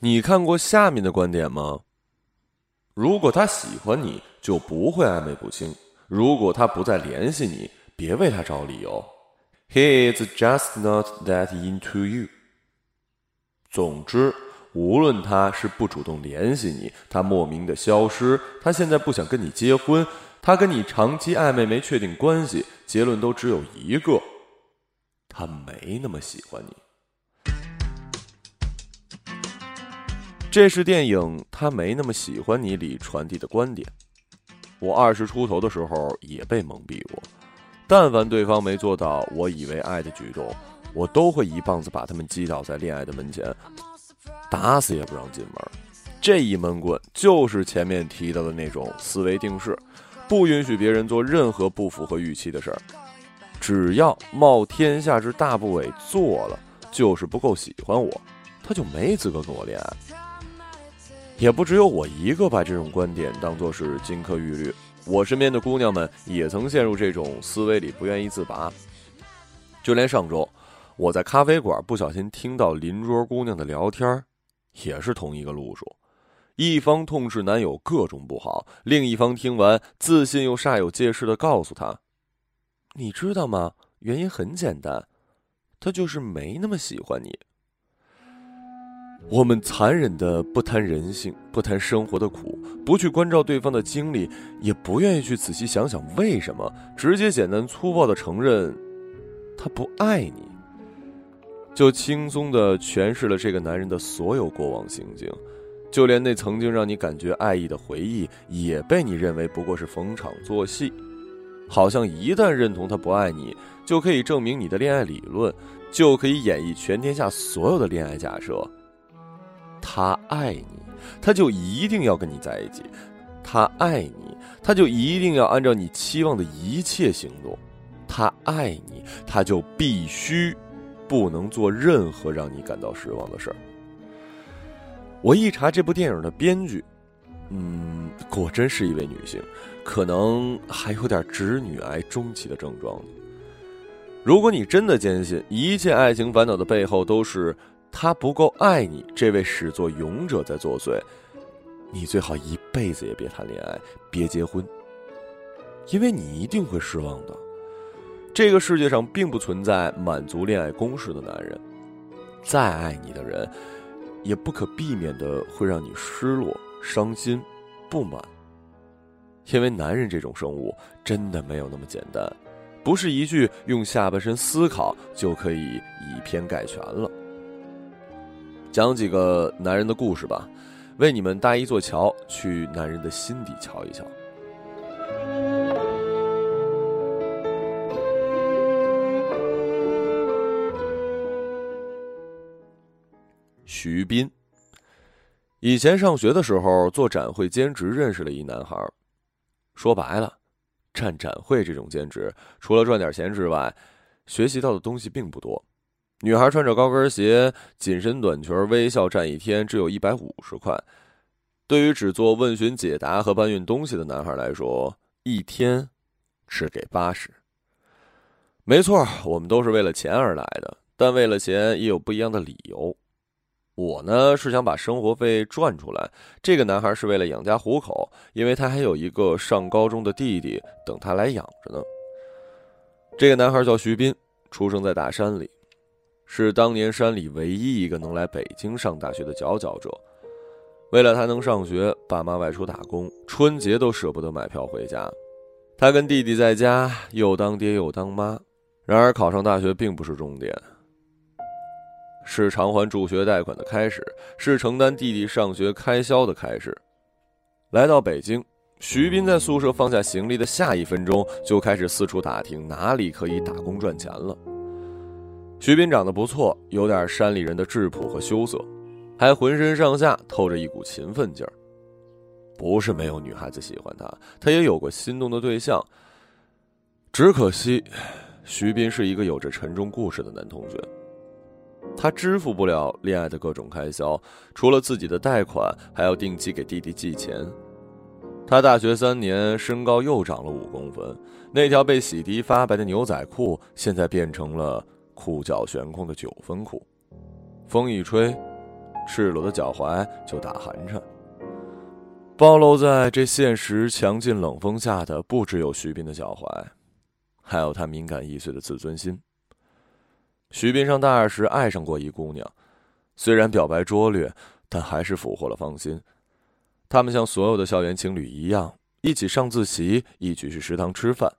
你看过下面的观点吗？如果他喜欢你，就不会暧昧不清；如果他不再联系你，别为他找理由。He is just not that into you。总之，无论他是不主动联系你，他莫名的消失，他现在不想跟你结婚，他跟你长期暧昧没确定关系，结论都只有一个：他没那么喜欢你。这是电影《他没那么喜欢你》里传递的观点。我二十出头的时候也被蒙蔽过，但凡对方没做到我以为爱的举动，我都会一棒子把他们击倒在恋爱的门前，打死也不让进门。这一闷棍就是前面提到的那种思维定式，不允许别人做任何不符合预期的事儿。只要冒天下之大不韪做了，就是不够喜欢我，他就没资格跟我恋爱。也不只有我一个把这种观点当作是金科玉律，我身边的姑娘们也曾陷入这种思维里不愿意自拔。就连上周，我在咖啡馆不小心听到邻桌姑娘的聊天，也是同一个路数。一方痛斥男友各种不好，另一方听完自信又煞有介事的告诉他：“你知道吗？原因很简单，他就是没那么喜欢你。”我们残忍的不谈人性，不谈生活的苦，不去关照对方的经历，也不愿意去仔细想想为什么，直接简单粗暴的承认他不爱你，就轻松的诠释了这个男人的所有过往行径，就连那曾经让你感觉爱意的回忆，也被你认为不过是逢场作戏，好像一旦认同他不爱你，就可以证明你的恋爱理论，就可以演绎全天下所有的恋爱假设。他爱你，他就一定要跟你在一起；他爱你，他就一定要按照你期望的一切行动；他爱你，他就必须不能做任何让你感到失望的事儿。我一查这部电影的编剧，嗯，果真是一位女性，可能还有点直女癌中期的症状。如果你真的坚信一切爱情烦恼的背后都是……他不够爱你，这位始作俑者在作祟。你最好一辈子也别谈恋爱，别结婚，因为你一定会失望的。这个世界上并不存在满足恋爱公式的男人，再爱你的人，也不可避免的会让你失落、伤心、不满。因为男人这种生物真的没有那么简单，不是一句用下半身思考就可以以偏概全了。讲几个男人的故事吧，为你们搭一座桥，去男人的心底瞧一瞧。徐斌，以前上学的时候做展会兼职，认识了一男孩。说白了，站展会这种兼职，除了赚点钱之外，学习到的东西并不多。女孩穿着高跟鞋、紧身短裙，微笑站一天，只有一百五十块。对于只做问询解答和搬运东西的男孩来说，一天只给八十。没错，我们都是为了钱而来的，但为了钱也有不一样的理由。我呢是想把生活费赚出来，这个男孩是为了养家糊口，因为他还有一个上高中的弟弟等他来养着呢。这个男孩叫徐斌，出生在大山里。是当年山里唯一一个能来北京上大学的佼佼者。为了他能上学，爸妈外出打工，春节都舍不得买票回家。他跟弟弟在家又当爹又当妈。然而，考上大学并不是重点，是偿还助学贷款的开始，是承担弟弟上学开销的开始。来到北京，徐斌在宿舍放下行李的下一分钟，就开始四处打听哪里可以打工赚钱了。徐斌长得不错，有点山里人的质朴和羞涩，还浑身上下透着一股勤奋劲儿。不是没有女孩子喜欢他，他也有过心动的对象。只可惜，徐斌是一个有着沉重故事的男同学，他支付不了恋爱的各种开销，除了自己的贷款，还要定期给弟弟寄钱。他大学三年，身高又长了五公分，那条被洗涤发白的牛仔裤，现在变成了。裤脚悬空的九分裤，风一吹，赤裸的脚踝就打寒颤。暴露在这现实强劲冷风下的，不只有徐斌的脚踝，还有他敏感易碎的自尊心。徐斌上大二时爱上过一姑娘，虽然表白拙劣，但还是俘获了芳心。他们像所有的校园情侣一样，一起上自习，一起去食堂吃饭。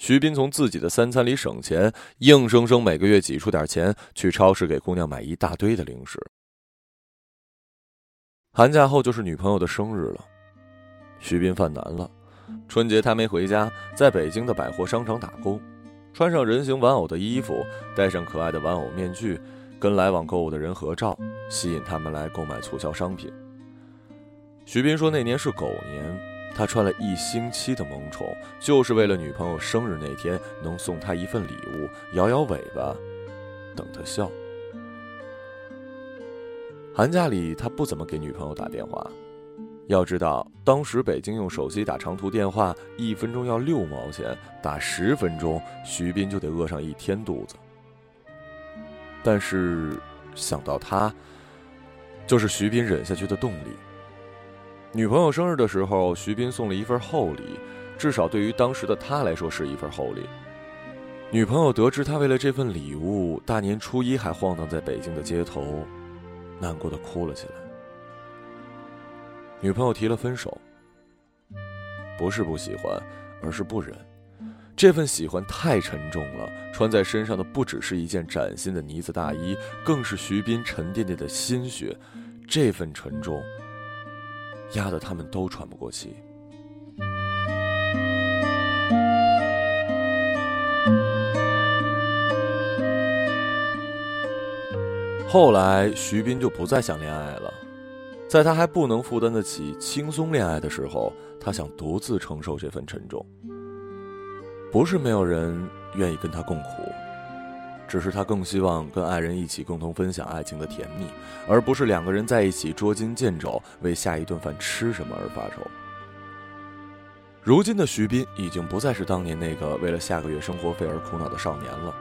徐斌从自己的三餐里省钱，硬生生每个月挤出点钱去超市给姑娘买一大堆的零食。寒假后就是女朋友的生日了，徐斌犯难了。春节他没回家，在北京的百货商场打工，穿上人形玩偶的衣服，戴上可爱的玩偶面具，跟来往购物的人合照，吸引他们来购买促销商品。徐斌说那年是狗年，他穿了一星期的萌宠，就是为了女朋友生日那天能送她一份礼物，摇摇尾巴，等她笑。寒假里，他不怎么给女朋友打电话。要知道，当时北京用手机打长途电话，一分钟要六毛钱，打十分钟，徐斌就得饿上一天肚子。但是，想到他，就是徐斌忍下去的动力。女朋友生日的时候，徐斌送了一份厚礼，至少对于当时的他来说是一份厚礼。女朋友得知他为了这份礼物，大年初一还晃荡在北京的街头。难过的哭了起来。女朋友提了分手，不是不喜欢，而是不忍。这份喜欢太沉重了，穿在身上的不只是一件崭新的呢子大衣，更是徐斌沉甸甸的心血。这份沉重，压得他们都喘不过气。后来，徐斌就不再想恋爱了。在他还不能负担得起轻松恋爱的时候，他想独自承受这份沉重。不是没有人愿意跟他共苦，只是他更希望跟爱人一起共同分享爱情的甜蜜，而不是两个人在一起捉襟见肘，为下一顿饭吃什么而发愁。如今的徐斌已经不再是当年那个为了下个月生活费而苦恼的少年了。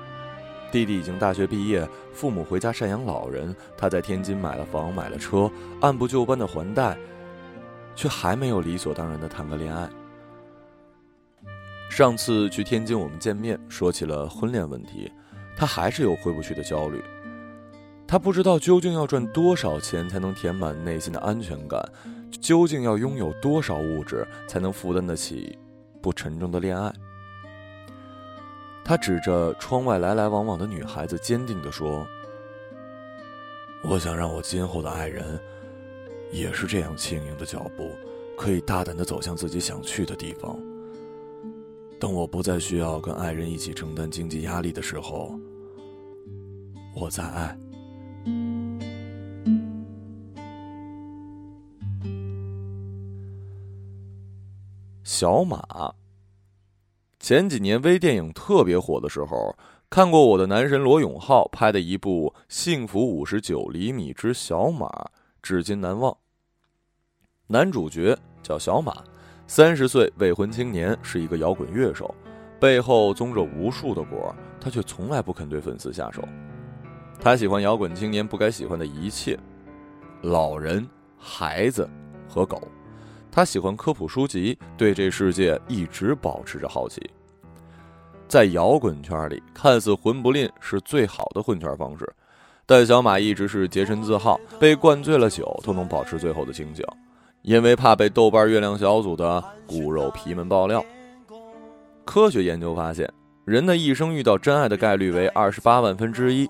弟弟已经大学毕业，父母回家赡养老人，他在天津买了房买了车，按部就班的还贷，却还没有理所当然的谈个恋爱。上次去天津我们见面，说起了婚恋问题，他还是有回不去的焦虑。他不知道究竟要赚多少钱才能填满内心的安全感，究竟要拥有多少物质才能负担得起不沉重的恋爱。他指着窗外来来往往的女孩子，坚定地说：“我想让我今后的爱人，也是这样轻盈的脚步，可以大胆地走向自己想去的地方。等我不再需要跟爱人一起承担经济压力的时候，我在爱。”小马。前几年微电影特别火的时候，看过我的男神罗永浩拍的一部《幸福五十九厘米之小马》，至今难忘。男主角叫小马，三十岁未婚青年，是一个摇滚乐手，背后宗着无数的果，他却从来不肯对粉丝下手。他喜欢摇滚青年不该喜欢的一切：老人、孩子和狗。他喜欢科普书籍，对这世界一直保持着好奇。在摇滚圈里，看似混不吝是最好的混圈方式，但小马一直是洁身自好，被灌醉了酒都能保持最后的清醒，因为怕被豆瓣月亮小组的骨肉皮们爆料。科学研究发现，人的一生遇到真爱的概率为二十八万分之一，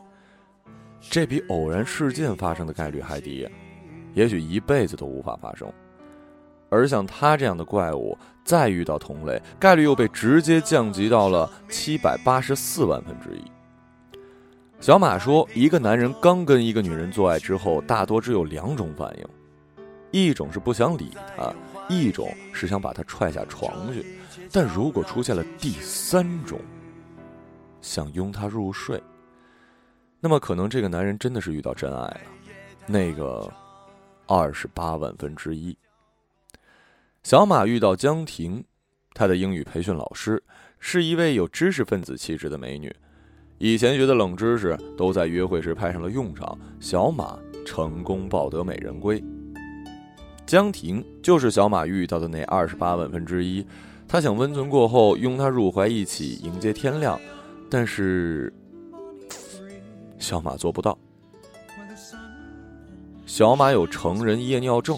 这比偶然事件发生的概率还低，也许一辈子都无法发生。而像他这样的怪物，再遇到同类，概率又被直接降级到了七百八十四万分之一。小马说，一个男人刚跟一个女人做爱之后，大多只有两种反应，一种是不想理他，一种是想把他踹下床去。但如果出现了第三种，想拥她入睡，那么可能这个男人真的是遇到真爱了，那个二十八万分之一。小马遇到江婷，她的英语培训老师是一位有知识分子气质的美女。以前学的冷知识都在约会时派上了用场，小马成功抱得美人归。江婷就是小马遇到的那二十八万分之一，他想温存过后拥她入怀，一起迎接天亮，但是小马做不到。小马有成人夜尿症，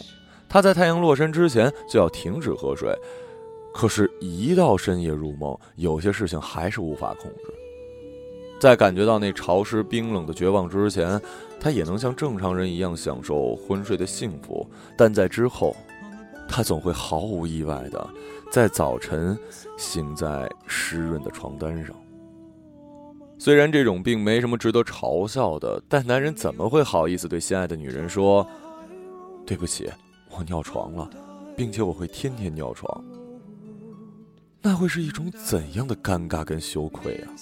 他在太阳落山之前就要停止喝水，可是，一到深夜入梦，有些事情还是无法控制。在感觉到那潮湿冰冷的绝望之前，他也能像正常人一样享受昏睡的幸福。但在之后，他总会毫无意外的在早晨醒在湿润的床单上。虽然这种病没什么值得嘲笑的，但男人怎么会好意思对心爱的女人说：“对不起，我尿床了，并且我会天天尿床。”那会是一种怎样的尴尬跟羞愧啊！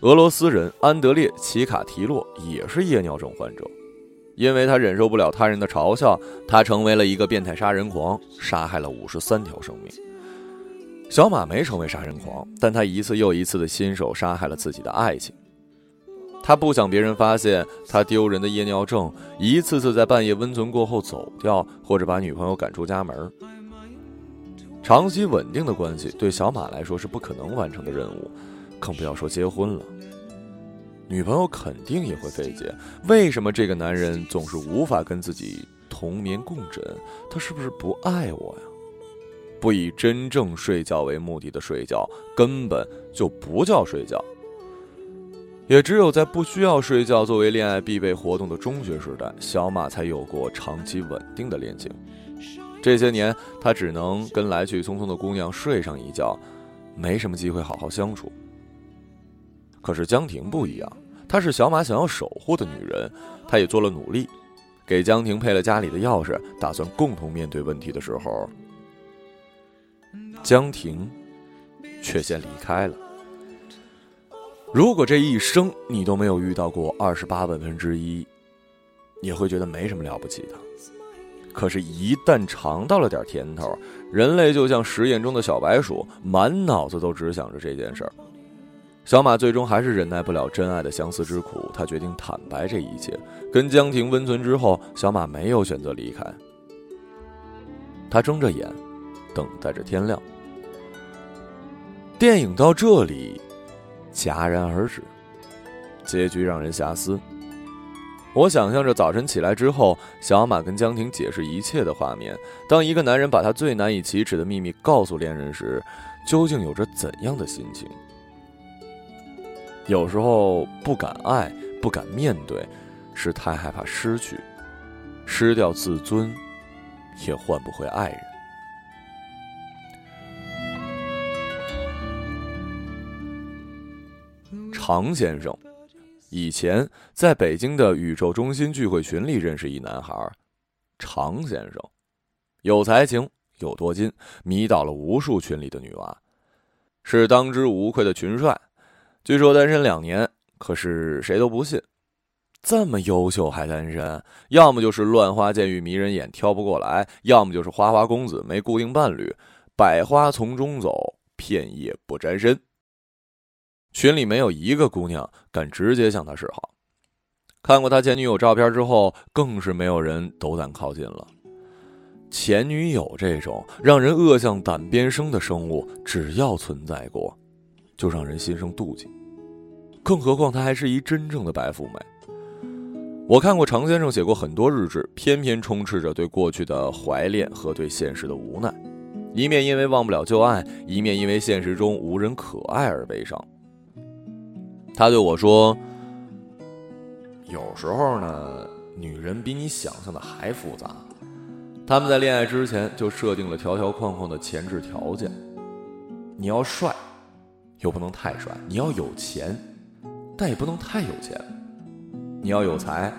俄罗斯人安德烈·齐卡提洛也是夜尿症患者，因为他忍受不了他人的嘲笑，他成为了一个变态杀人狂，杀害了五十三条生命。小马没成为杀人狂，但他一次又一次的亲手杀害了自己的爱情。他不想别人发现他丢人的夜尿症，一次次在半夜温存过后走掉，或者把女朋友赶出家门。长期稳定的关系对小马来说是不可能完成的任务。更不要说结婚了，女朋友肯定也会费解。为什么这个男人总是无法跟自己同眠共枕？他是不是不爱我呀？不以真正睡觉为目的的睡觉，根本就不叫睡觉。也只有在不需要睡觉作为恋爱必备活动的中学时代，小马才有过长期稳定的恋情。这些年，他只能跟来去匆匆的姑娘睡上一觉，没什么机会好好相处。可是江婷不一样，她是小马想要守护的女人，她也做了努力，给江婷配了家里的钥匙，打算共同面对问题的时候，江婷却先离开了。如果这一生你都没有遇到过二十八万分之一，你会觉得没什么了不起的。可是，一旦尝到了点甜头，人类就像实验中的小白鼠，满脑子都只想着这件事儿。小马最终还是忍耐不了真爱的相思之苦，他决定坦白这一切。跟江婷温存之后，小马没有选择离开，他睁着眼，等待着天亮。电影到这里戛然而止，结局让人遐思。我想象着早晨起来之后，小马跟江婷解释一切的画面。当一个男人把他最难以启齿的秘密告诉恋人时，究竟有着怎样的心情？有时候不敢爱，不敢面对，是太害怕失去，失掉自尊，也换不回爱人。常先生以前在北京的宇宙中心聚会群里认识一男孩，常先生有才情，有多金，迷倒了无数群里的女娃，是当之无愧的群帅。据说单身两年，可是谁都不信。这么优秀还单身，要么就是乱花渐欲迷人眼挑不过来，要么就是花花公子没固定伴侣，百花丛中走，片叶不沾身。群里没有一个姑娘敢直接向他示好。看过他前女友照片之后，更是没有人斗胆靠近了。前女友这种让人恶向胆边生的生物，只要存在过。就让人心生妒忌，更何况她还是一真正的白富美。我看过常先生写过很多日志，偏偏充斥着对过去的怀恋和对现实的无奈，一面因为忘不了旧爱，一面因为现实中无人可爱而悲伤。他对我说：“有时候呢，女人比你想象的还复杂，他们在恋爱之前就设定了条条框框的前置条件，你要帅。”又不能太帅，你要有钱，但也不能太有钱；你要有才，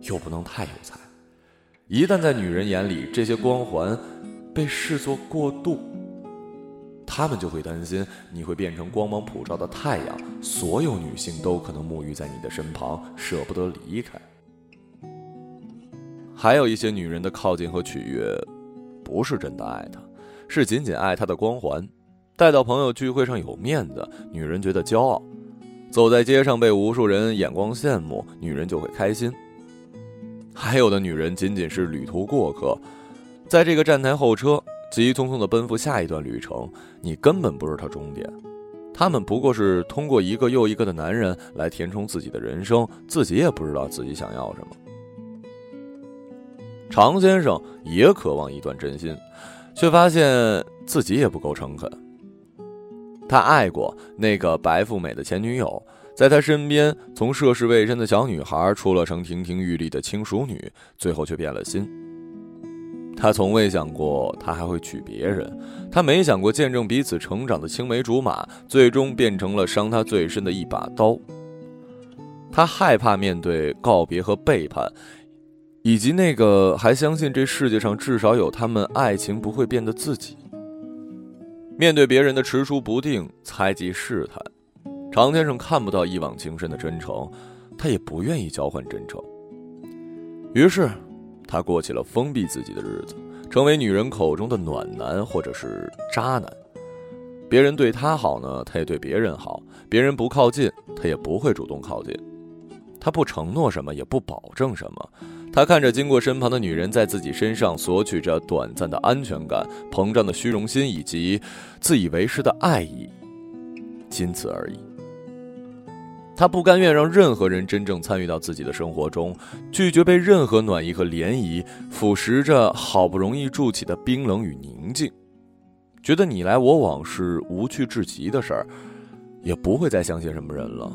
又不能太有才。一旦在女人眼里这些光环被视作过度，他们就会担心你会变成光芒普照的太阳，所有女性都可能沐浴在你的身旁，舍不得离开。还有一些女人的靠近和取悦，不是真的爱她，是仅仅爱她的光环。带到朋友聚会上有面子，女人觉得骄傲；走在街上被无数人眼光羡慕，女人就会开心。还有的女人仅仅是旅途过客，在这个站台候车，急匆匆的奔赴下一段旅程。你根本不是他终点，他们不过是通过一个又一个的男人来填充自己的人生，自己也不知道自己想要什么。常先生也渴望一段真心，却发现自己也不够诚恳。他爱过那个白富美的前女友。在他身边，从涉世未深的小女孩，出了成亭亭玉立的轻熟女，最后却变了心。他从未想过他还会娶别人，他没想过见证彼此成长的青梅竹马，最终变成了伤他最深的一把刀。他害怕面对告别和背叛，以及那个还相信这世界上至少有他们爱情不会变的自己。面对别人的踟蹰不定、猜忌试探。常先生看不到一往情深的真诚，他也不愿意交换真诚。于是，他过起了封闭自己的日子，成为女人口中的暖男或者是渣男。别人对他好呢，他也对别人好；别人不靠近，他也不会主动靠近。他不承诺什么，也不保证什么。他看着经过身旁的女人在自己身上索取着短暂的安全感、膨胀的虚荣心以及自以为是的爱意，仅此而已。他不甘愿让任何人真正参与到自己的生活中，拒绝被任何暖意和涟漪腐蚀着好不容易筑起的冰冷与宁静，觉得你来我往是无趣至极的事儿，也不会再相信什么人了，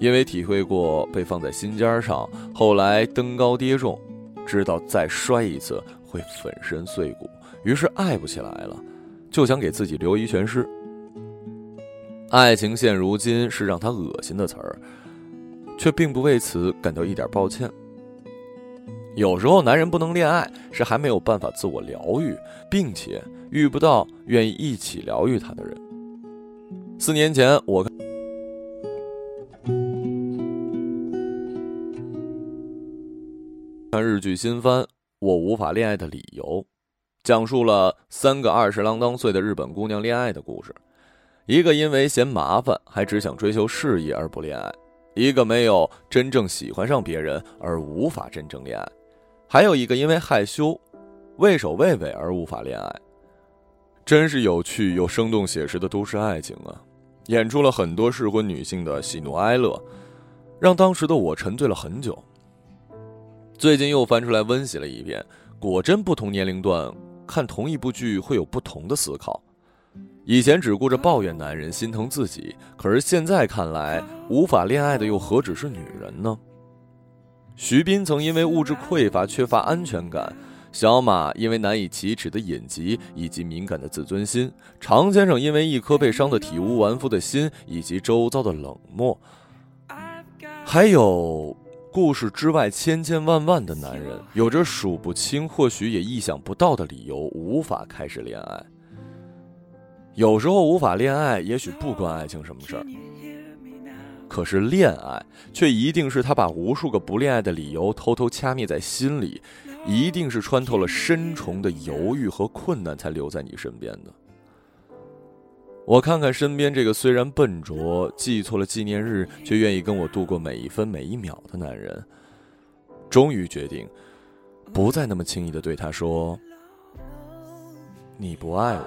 因为体会过被放在心尖上，后来登高跌重，知道再摔一次会粉身碎骨，于是爱不起来了，就想给自己留一全尸。爱情现如今是让他恶心的词儿，却并不为此感到一点抱歉。有时候，男人不能恋爱，是还没有办法自我疗愈，并且遇不到愿意一起疗愈他的人。四年前，我看日剧新番《我无法恋爱的理由》，讲述了三个二十郎当岁的日本姑娘恋爱的故事。一个因为嫌麻烦，还只想追求事业而不恋爱；一个没有真正喜欢上别人而无法真正恋爱；还有一个因为害羞、畏首畏尾而无法恋爱。真是有趣又生动写实的都市爱情啊！演出了很多适婚女性的喜怒哀乐，让当时的我沉醉了很久。最近又翻出来温习了一遍，果真不同年龄段看同一部剧会有不同的思考。以前只顾着抱怨男人心疼自己，可是现在看来，无法恋爱的又何止是女人呢？徐斌曾因为物质匮乏缺乏安全感，小马因为难以启齿的隐疾以及敏感的自尊心，常先生因为一颗被伤得体无完肤的心以及周遭的冷漠，还有故事之外千千万万的男人，有着数不清或许也意想不到的理由无法开始恋爱。有时候无法恋爱，也许不关爱情什么事儿。可是恋爱却一定是他把无数个不恋爱的理由偷偷掐灭在心里，一定是穿透了深重的犹豫和困难才留在你身边的。我看看身边这个虽然笨拙、记错了纪念日却愿意跟我度过每一分每一秒的男人，终于决定不再那么轻易的对他说：“你不爱我。”